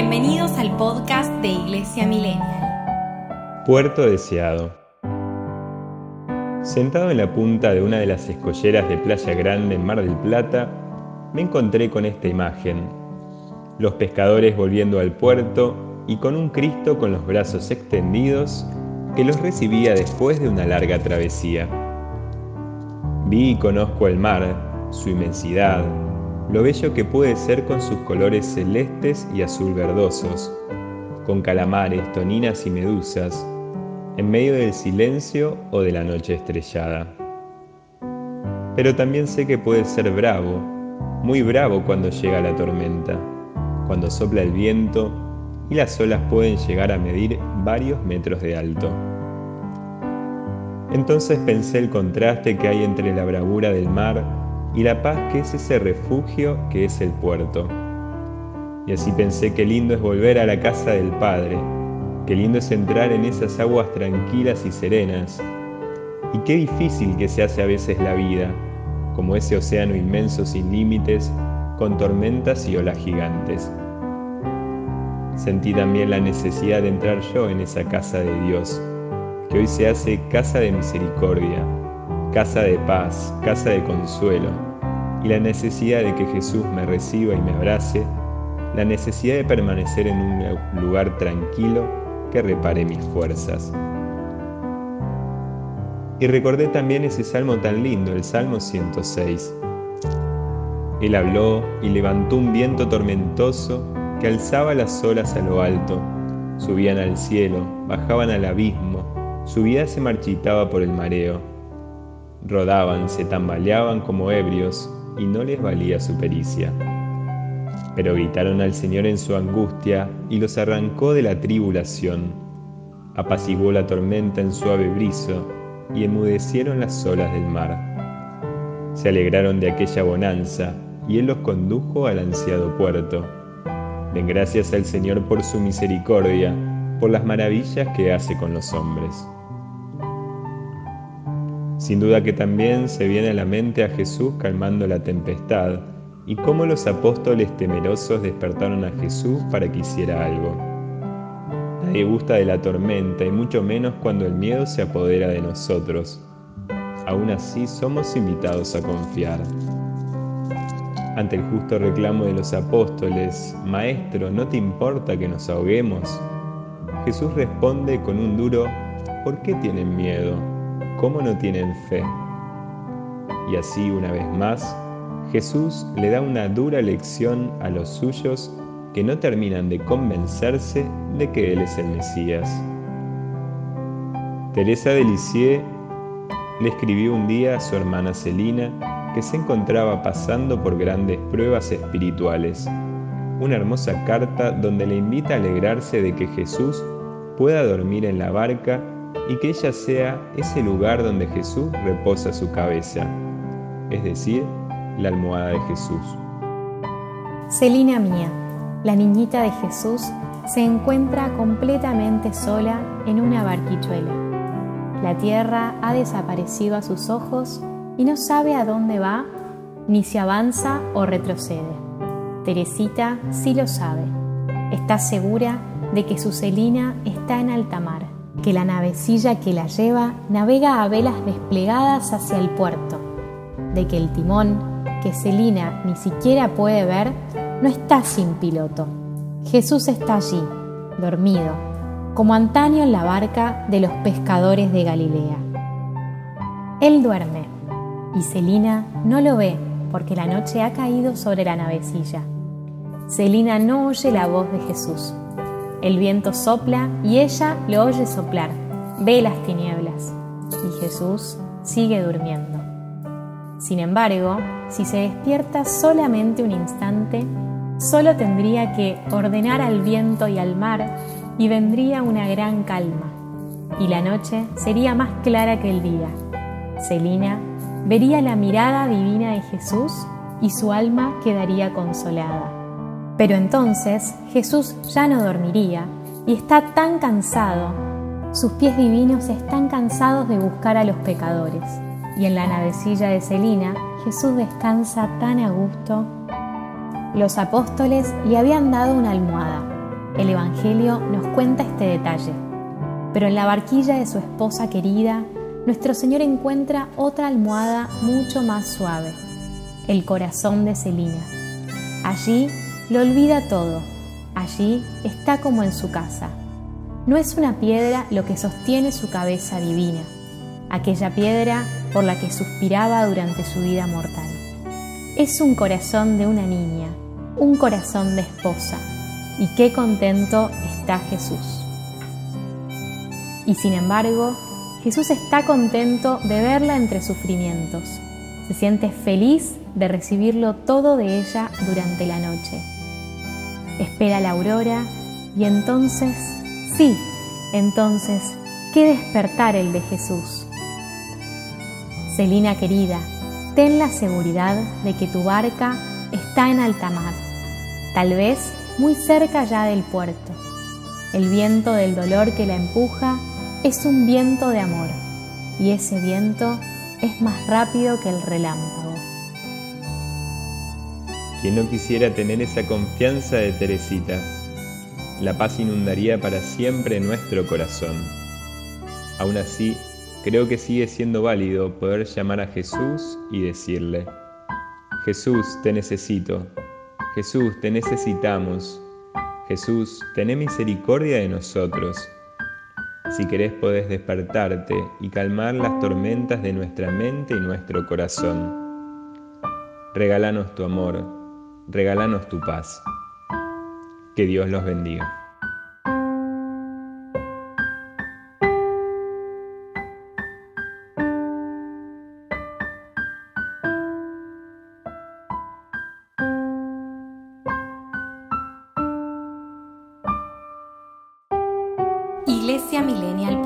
Bienvenidos al podcast de Iglesia Millennial. Puerto Deseado. Sentado en la punta de una de las escolleras de Playa Grande en Mar del Plata, me encontré con esta imagen. Los pescadores volviendo al puerto y con un Cristo con los brazos extendidos que los recibía después de una larga travesía. Vi y conozco el mar, su inmensidad, lo bello que puede ser con sus colores celestes y azul verdosos, con calamares, toninas y medusas, en medio del silencio o de la noche estrellada. Pero también sé que puede ser bravo, muy bravo cuando llega la tormenta, cuando sopla el viento y las olas pueden llegar a medir varios metros de alto. Entonces pensé el contraste que hay entre la bravura del mar y la paz que es ese refugio que es el puerto. Y así pensé qué lindo es volver a la casa del Padre, qué lindo es entrar en esas aguas tranquilas y serenas, y qué difícil que se hace a veces la vida, como ese océano inmenso sin límites, con tormentas y olas gigantes. Sentí también la necesidad de entrar yo en esa casa de Dios, que hoy se hace casa de misericordia, casa de paz, casa de consuelo, y la necesidad de que Jesús me reciba y me abrace, la necesidad de permanecer en un lugar tranquilo que repare mis fuerzas. Y recordé también ese salmo tan lindo, el Salmo 106. Él habló y levantó un viento tormentoso que alzaba las olas a lo alto, subían al cielo, bajaban al abismo, su vida se marchitaba por el mareo Rodaban, se tambaleaban como ebrios y no les valía su pericia. Pero gritaron al Señor en su angustia y los arrancó de la tribulación. Apaciguó la tormenta en suave brizo y enmudecieron las olas del mar. Se alegraron de aquella bonanza y Él los condujo al ansiado puerto. Den gracias al Señor por su misericordia, por las maravillas que hace con los hombres. Sin duda que también se viene a la mente a Jesús calmando la tempestad y cómo los apóstoles temerosos despertaron a Jesús para que hiciera algo. Nadie gusta de la tormenta y mucho menos cuando el miedo se apodera de nosotros. Aún así somos invitados a confiar. Ante el justo reclamo de los apóstoles, Maestro, ¿no te importa que nos ahoguemos? Jesús responde con un duro, ¿por qué tienen miedo? Cómo no tienen fe. Y así una vez más, Jesús le da una dura lección a los suyos que no terminan de convencerse de que Él es el Mesías. Teresa de Lisieux le escribió un día a su hermana Celina que se encontraba pasando por grandes pruebas espirituales, una hermosa carta donde le invita a alegrarse de que Jesús pueda dormir en la barca y que ella sea ese lugar donde Jesús reposa su cabeza, es decir, la almohada de Jesús. Celina mía, la niñita de Jesús, se encuentra completamente sola en una barquichuela. La tierra ha desaparecido a sus ojos y no sabe a dónde va, ni si avanza o retrocede. Teresita sí lo sabe. Está segura de que su Celina está en alta mar que la navecilla que la lleva navega a velas desplegadas hacia el puerto, de que el timón, que Celina ni siquiera puede ver, no está sin piloto. Jesús está allí, dormido, como antaño en la barca de los pescadores de Galilea. Él duerme y Celina no lo ve porque la noche ha caído sobre la navecilla. Celina no oye la voz de Jesús el viento sopla y ella lo oye soplar, ve las tinieblas y Jesús sigue durmiendo. Sin embargo, si se despierta solamente un instante, solo tendría que ordenar al viento y al mar y vendría una gran calma, y la noche sería más clara que el día. Celina vería la mirada divina de Jesús y su alma quedaría consolada. Pero entonces Jesús ya no dormiría y está tan cansado, sus pies divinos están cansados de buscar a los pecadores. Y en la navecilla de Celina Jesús descansa tan a gusto. Los apóstoles le habían dado una almohada, El Evangelio nos cuenta este detalle, pero en la barquilla de su esposa querida, nuestro Señor encuentra otra almohada mucho más suave, el corazón de Celina. Allí lo olvida todo, allí está como en su casa. No es una piedra lo que sostiene su cabeza divina, aquella piedra por la que suspiraba durante su vida mortal. Es un corazón de una niña, un corazón de esposa, y qué contento está Jesús. Y sin embargo, Jesús está contento de verla entre sufrimientos. Se siente feliz de recibirlo todo de ella durante la noche. Espera la aurora y entonces, sí, entonces, qué despertar el de Jesús. Celina querida, ten la seguridad de que tu barca está en alta mar, tal vez muy cerca ya del puerto. El viento del dolor que la empuja es un viento de amor y ese viento es más rápido que el relámpago. Quien no quisiera tener esa confianza de Teresita, la paz inundaría para siempre nuestro corazón. Aún así, creo que sigue siendo válido poder llamar a Jesús y decirle, Jesús, te necesito, Jesús, te necesitamos, Jesús, ten misericordia de nosotros. Si querés podés despertarte y calmar las tormentas de nuestra mente y nuestro corazón. Regálanos tu amor, regálanos tu paz. Que Dios los bendiga. Iglesia Millennial